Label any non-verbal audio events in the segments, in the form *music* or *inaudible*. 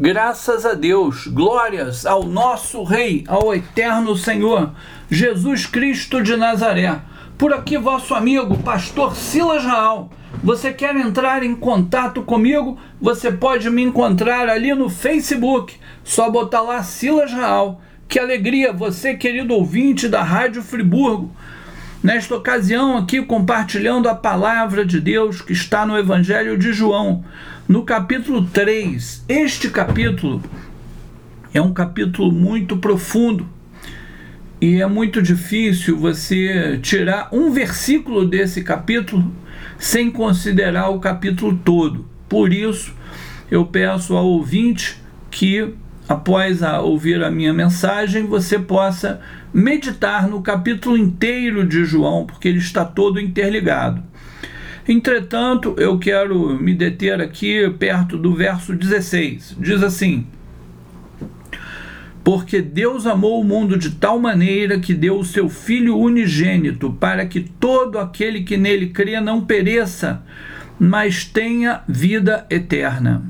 Graças a Deus, glórias ao nosso Rei, ao eterno Senhor, Jesus Cristo de Nazaré. Por aqui, vosso amigo, pastor Silas Raal. Você quer entrar em contato comigo? Você pode me encontrar ali no Facebook. Só botar lá Silas Raal. Que alegria, você, querido ouvinte da Rádio Friburgo. Nesta ocasião, aqui compartilhando a palavra de Deus que está no Evangelho de João no capítulo 3, este capítulo é um capítulo muito profundo e é muito difícil você tirar um versículo desse capítulo sem considerar o capítulo todo. Por isso, eu peço ao ouvinte que, após a ouvir a minha mensagem, você possa meditar no capítulo inteiro de João, porque ele está todo interligado. Entretanto, eu quero me deter aqui perto do verso 16. Diz assim: Porque Deus amou o mundo de tal maneira que deu o seu Filho unigênito, para que todo aquele que nele crê não pereça, mas tenha vida eterna.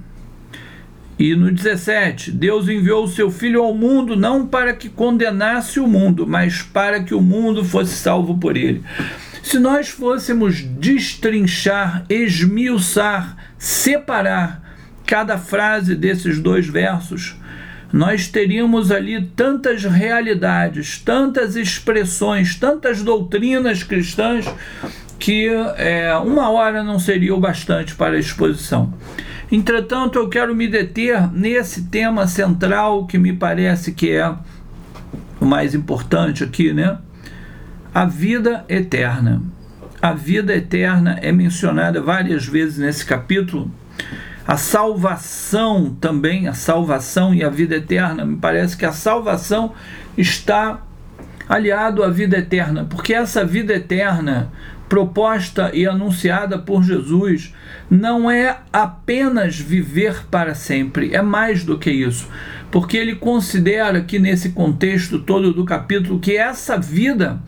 E no 17, Deus enviou o seu Filho ao mundo não para que condenasse o mundo, mas para que o mundo fosse salvo por ele. Se nós fôssemos destrinchar, esmiuçar, separar cada frase desses dois versos, nós teríamos ali tantas realidades, tantas expressões, tantas doutrinas cristãs que é, uma hora não seria o bastante para a exposição. Entretanto, eu quero me deter nesse tema central que me parece que é o mais importante aqui, né? A vida eterna. A vida eterna é mencionada várias vezes nesse capítulo. A salvação também, a salvação e a vida eterna, me parece que a salvação está aliado à vida eterna, porque essa vida eterna proposta e anunciada por Jesus não é apenas viver para sempre, é mais do que isso. Porque ele considera que nesse contexto todo do capítulo que essa vida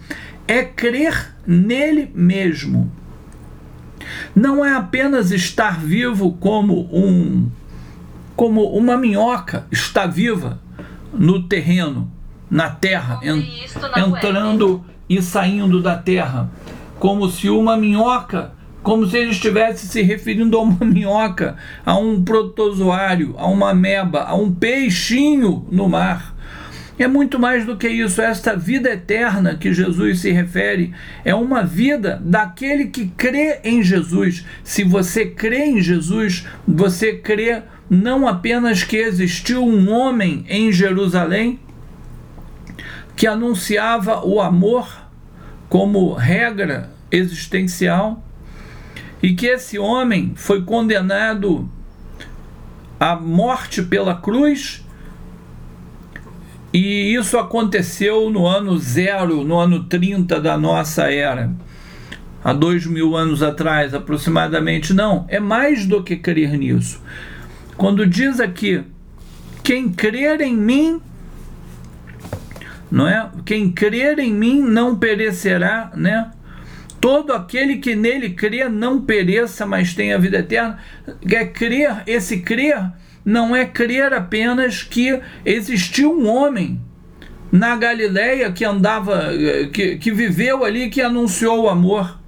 é crer nele mesmo. Não é apenas estar vivo como um como uma minhoca está viva no terreno, na terra, en, entrando e saindo da terra, como se uma minhoca, como se ele estivesse se referindo a uma *laughs* minhoca, a um protozoário, a uma ameba, a um peixinho no mar é muito mais do que isso. Esta vida eterna que Jesus se refere é uma vida daquele que crê em Jesus. Se você crê em Jesus, você crê não apenas que existiu um homem em Jerusalém que anunciava o amor como regra existencial e que esse homem foi condenado à morte pela cruz e isso aconteceu no ano zero, no ano 30 da nossa era, há dois mil anos atrás aproximadamente. Não, é mais do que crer nisso. Quando diz aqui, quem crer em mim, não é? Quem crer em mim não perecerá, né? Todo aquele que nele crê não pereça, mas tenha vida eterna. É crer, esse crer não é crer apenas que existiu um homem na Galileia que andava, que, que viveu ali, que anunciou o amor.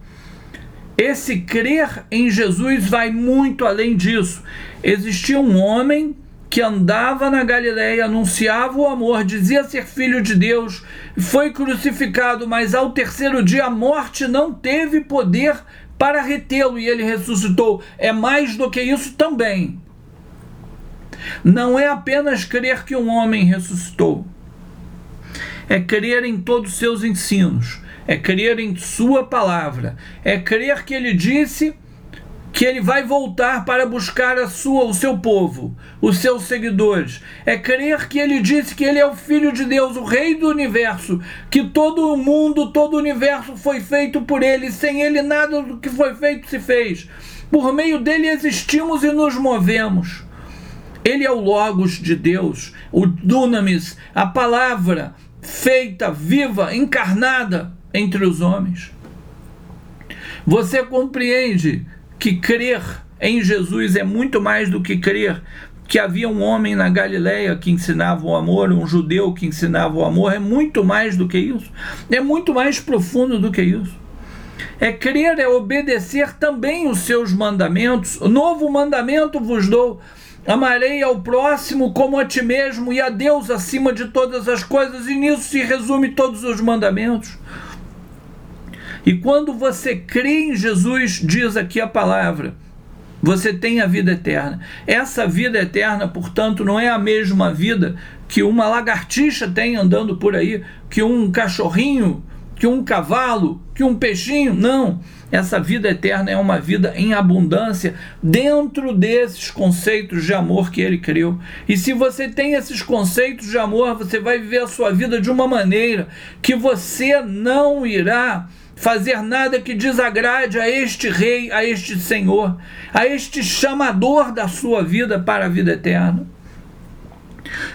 Esse crer em Jesus vai muito além disso. Existia um homem que andava na Galileia, anunciava o amor, dizia ser filho de Deus, foi crucificado, mas ao terceiro dia a morte não teve poder para retê-lo e ele ressuscitou. É mais do que isso também. Não é apenas crer que um homem ressuscitou, é crer em todos os seus ensinos, é crer em Sua palavra, é crer que Ele disse que ele vai voltar para buscar a sua, o seu povo, os seus seguidores. É crer que ele disse que ele é o filho de Deus, o rei do universo, que todo o mundo, todo o universo foi feito por ele, sem ele nada do que foi feito se fez. Por meio dele existimos e nos movemos. Ele é o Logos de Deus, o Dunamis, a palavra feita, viva, encarnada entre os homens. Você compreende que crer em Jesus é muito mais do que crer que havia um homem na Galileia que ensinava o amor, um judeu que ensinava o amor, é muito mais do que isso. É muito mais profundo do que isso. É crer, é obedecer também os seus mandamentos. O novo mandamento vos dou: amarei ao próximo como a ti mesmo e a Deus acima de todas as coisas, e nisso se resume todos os mandamentos. E quando você crê em Jesus, diz aqui a palavra, você tem a vida eterna. Essa vida eterna, portanto, não é a mesma vida que uma lagartixa tem andando por aí, que um cachorrinho, que um cavalo, que um peixinho. Não. Essa vida eterna é uma vida em abundância dentro desses conceitos de amor que ele criou. E se você tem esses conceitos de amor, você vai viver a sua vida de uma maneira que você não irá fazer nada que desagrade a este rei, a este senhor, a este chamador da sua vida para a vida eterna,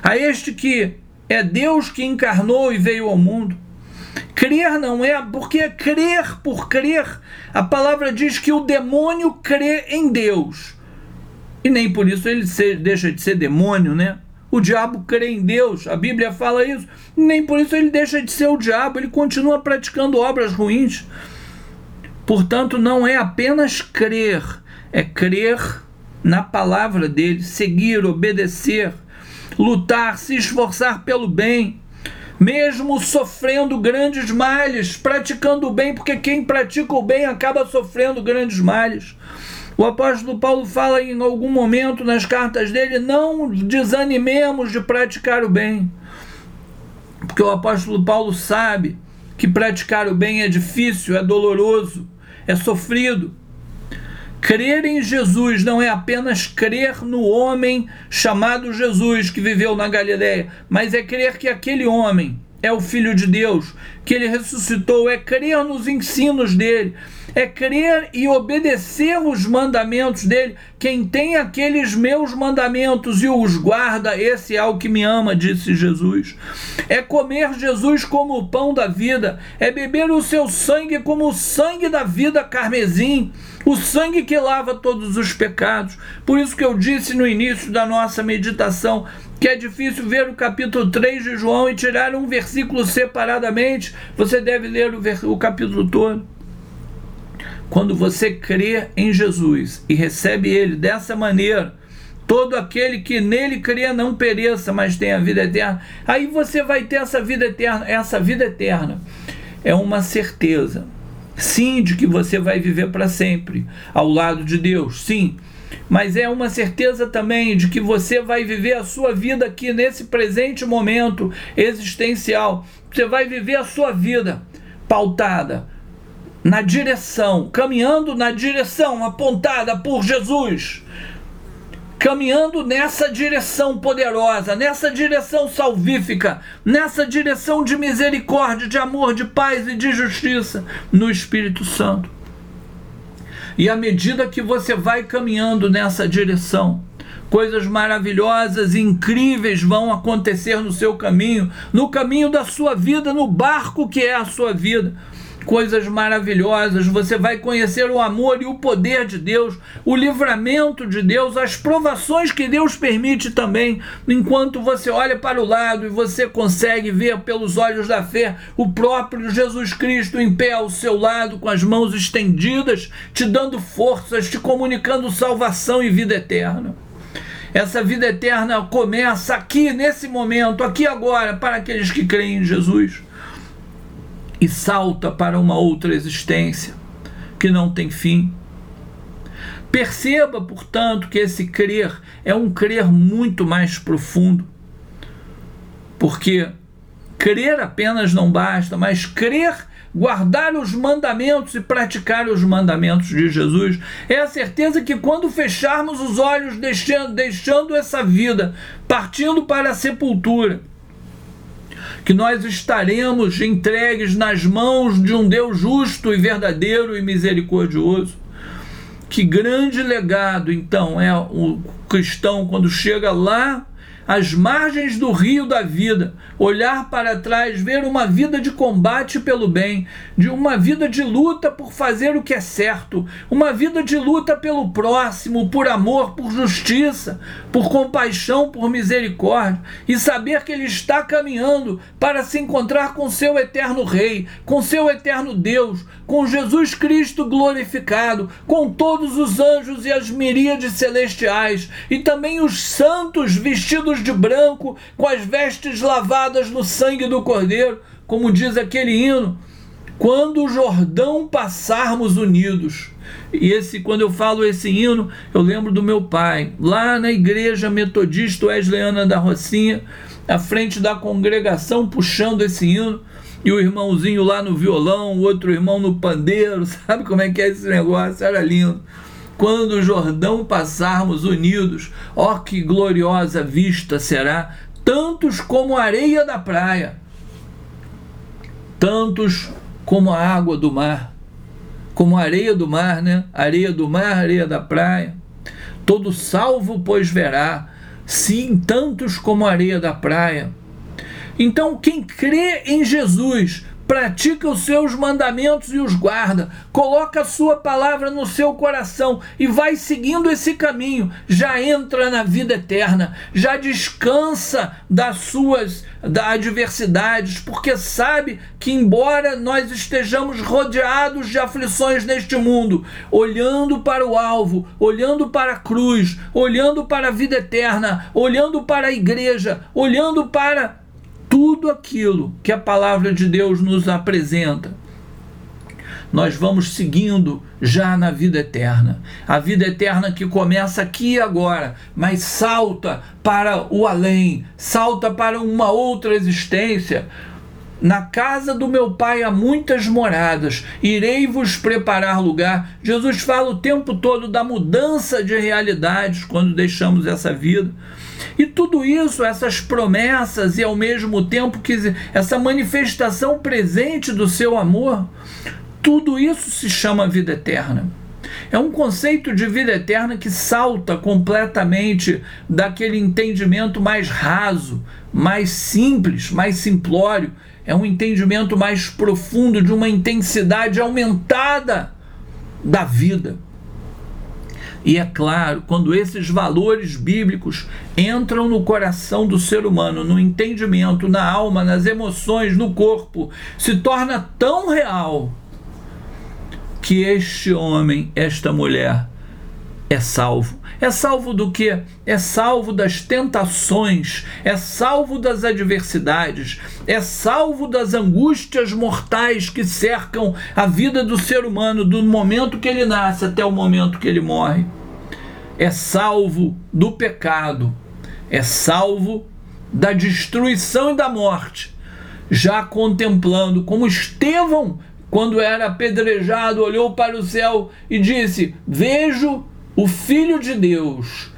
a este que é Deus que encarnou e veio ao mundo. Crer não é, porque é crer por crer. A palavra diz que o demônio crê em Deus. E nem por isso ele deixa de ser demônio, né? O diabo crê em Deus, a Bíblia fala isso. Nem por isso ele deixa de ser o diabo, ele continua praticando obras ruins. Portanto, não é apenas crer, é crer na palavra dele, seguir, obedecer, lutar, se esforçar pelo bem, mesmo sofrendo grandes males, praticando o bem, porque quem pratica o bem acaba sofrendo grandes males. O apóstolo Paulo fala em algum momento nas cartas dele: não desanimemos de praticar o bem. Porque o apóstolo Paulo sabe que praticar o bem é difícil, é doloroso, é sofrido. Crer em Jesus não é apenas crer no homem chamado Jesus que viveu na Galiléia, mas é crer que aquele homem é o Filho de Deus, que ele ressuscitou, é crer nos ensinos dele, é crer e obedecer os mandamentos dele. Quem tem aqueles meus mandamentos e os guarda, esse é o que me ama, disse Jesus. É comer Jesus como o pão da vida, é beber o seu sangue como o sangue da vida carmesim, o sangue que lava todos os pecados. Por isso que eu disse no início da nossa meditação, que é difícil ver o capítulo 3 de João e tirar um versículo separadamente, você deve ler o, o capítulo todo. Quando você crê em Jesus e recebe ele dessa maneira, todo aquele que nele crê não pereça, mas tenha vida eterna. Aí você vai ter essa vida eterna. Essa vida eterna é uma certeza. Sim, de que você vai viver para sempre ao lado de Deus. Sim, mas é uma certeza também de que você vai viver a sua vida aqui nesse presente momento existencial. Você vai viver a sua vida pautada na direção, caminhando na direção apontada por Jesus, caminhando nessa direção poderosa, nessa direção salvífica, nessa direção de misericórdia, de amor, de paz e de justiça no Espírito Santo. E à medida que você vai caminhando nessa direção, coisas maravilhosas incríveis vão acontecer no seu caminho, no caminho da sua vida, no barco que é a sua vida coisas maravilhosas, você vai conhecer o amor e o poder de Deus, o livramento de Deus, as provações que Deus permite também, enquanto você olha para o lado e você consegue ver pelos olhos da fé o próprio Jesus Cristo em pé ao seu lado, com as mãos estendidas, te dando forças, te comunicando salvação e vida eterna. Essa vida eterna começa aqui, nesse momento, aqui agora, para aqueles que creem em Jesus e salta para uma outra existência que não tem fim. Perceba, portanto, que esse crer é um crer muito mais profundo, porque crer apenas não basta, mas crer, guardar os mandamentos e praticar os mandamentos de Jesus é a certeza que quando fecharmos os olhos, deixando, deixando essa vida, partindo para a sepultura, que nós estaremos entregues nas mãos de um Deus justo e verdadeiro e misericordioso. Que grande legado, então, é o cristão quando chega lá às margens do rio da vida, olhar para trás, ver uma vida de combate pelo bem, de uma vida de luta por fazer o que é certo, uma vida de luta pelo próximo, por amor, por justiça, por compaixão, por misericórdia, e saber que ele está caminhando para se encontrar com seu eterno Rei, com seu eterno Deus, com Jesus Cristo glorificado, com todos os anjos e as miríades celestiais, e também os santos vestidos de branco, com as vestes lavadas no sangue do Cordeiro, como diz aquele hino, quando o Jordão passarmos unidos. E esse, quando eu falo esse hino, eu lembro do meu pai, lá na igreja metodista Wesleyana da Rocinha, à frente da congregação, puxando esse hino, e o irmãozinho lá no violão, o outro irmão no pandeiro, *laughs* sabe como é que é esse negócio? Era lindo. Quando o Jordão passarmos unidos, ó que gloriosa vista será, tantos como a areia da praia, tantos como a água do mar, como a areia do mar, né? Areia do mar, areia da praia. Todo salvo, pois, verá, sim, tantos como a areia da praia. Então, quem crê em Jesus pratica os seus mandamentos e os guarda, coloca a sua palavra no seu coração e vai seguindo esse caminho, já entra na vida eterna, já descansa das suas da adversidades, porque sabe que embora nós estejamos rodeados de aflições neste mundo, olhando para o alvo, olhando para a cruz, olhando para a vida eterna, olhando para a igreja, olhando para tudo aquilo que a palavra de Deus nos apresenta, nós vamos seguindo já na vida eterna. A vida eterna que começa aqui e agora, mas salta para o além, salta para uma outra existência. Na casa do meu pai há muitas moradas, irei vos preparar lugar. Jesus fala o tempo todo da mudança de realidades quando deixamos essa vida. E tudo isso, essas promessas e ao mesmo tempo que essa manifestação presente do seu amor, tudo isso se chama vida eterna. É um conceito de vida eterna que salta completamente daquele entendimento mais raso, mais simples, mais simplório. É um entendimento mais profundo, de uma intensidade aumentada da vida. E é claro, quando esses valores bíblicos entram no coração do ser humano, no entendimento, na alma, nas emoções, no corpo, se torna tão real que este homem, esta mulher, é salvo. É salvo do que? É salvo das tentações, é salvo das adversidades, é salvo das angústias mortais que cercam a vida do ser humano do momento que ele nasce até o momento que ele morre é salvo do pecado, é salvo da destruição e da morte, já contemplando como Estevão, quando era apedrejado, olhou para o céu e disse: Vejo o Filho de Deus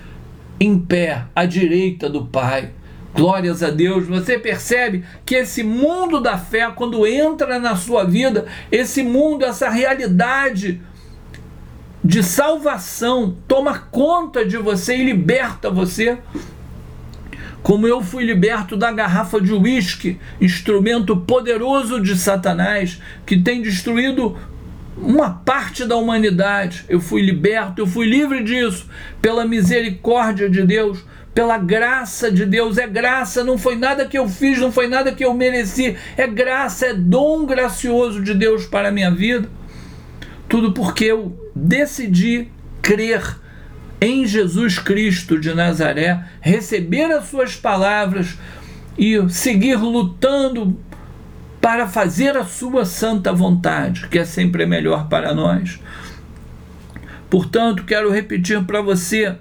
em pé à direita do Pai. Glórias a Deus. Você percebe que esse mundo da fé, quando entra na sua vida, esse mundo, essa realidade de salvação toma conta de você e liberta você. Como eu fui liberto da garrafa de uísque, instrumento poderoso de Satanás, que tem destruído uma parte da humanidade. Eu fui liberto, eu fui livre disso, pela misericórdia de Deus, pela graça de Deus. É graça, não foi nada que eu fiz, não foi nada que eu mereci. É graça, é dom gracioso de Deus para a minha vida. Tudo porque eu decidi crer em Jesus Cristo de Nazaré, receber as suas palavras e seguir lutando para fazer a sua santa vontade, que é sempre melhor para nós. Portanto, quero repetir para você: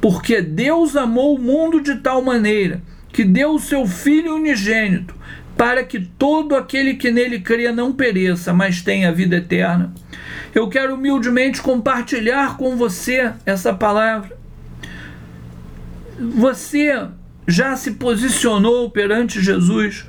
porque Deus amou o mundo de tal maneira que deu o seu Filho unigênito para que todo aquele que nele crê não pereça, mas tenha vida eterna. Eu quero humildemente compartilhar com você essa palavra. Você já se posicionou perante Jesus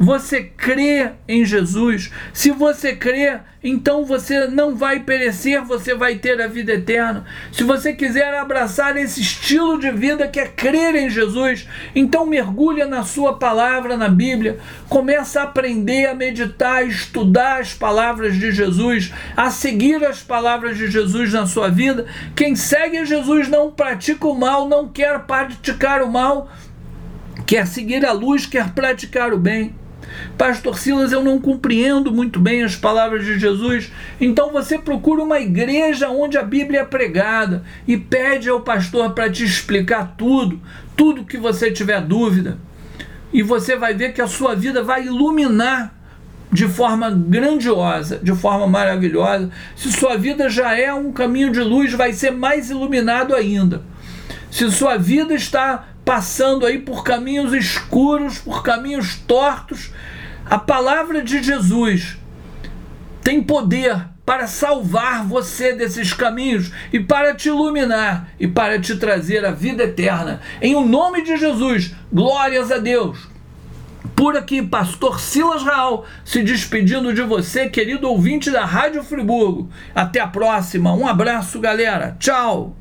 Você crê em Jesus? Se você crê, então você não vai perecer, você vai ter a vida eterna. Se você quiser abraçar esse estilo de vida que é crer em Jesus, então mergulha na sua palavra, na Bíblia, começa a aprender a meditar, a estudar as palavras de Jesus, a seguir as palavras de Jesus na sua vida. Quem segue Jesus não pratica o mal, não quer praticar o mal, quer seguir a luz, quer praticar o bem. Pastor Silas, eu não compreendo muito bem as palavras de Jesus. Então você procura uma igreja onde a Bíblia é pregada e pede ao pastor para te explicar tudo, tudo que você tiver dúvida. E você vai ver que a sua vida vai iluminar de forma grandiosa, de forma maravilhosa. Se sua vida já é um caminho de luz, vai ser mais iluminado ainda. Se sua vida está passando aí por caminhos escuros, por caminhos tortos, a palavra de Jesus tem poder para salvar você desses caminhos e para te iluminar e para te trazer a vida eterna. Em o nome de Jesus, glórias a Deus. Por aqui, Pastor Silas Raal, se despedindo de você, querido ouvinte da Rádio Friburgo. Até a próxima. Um abraço, galera. Tchau.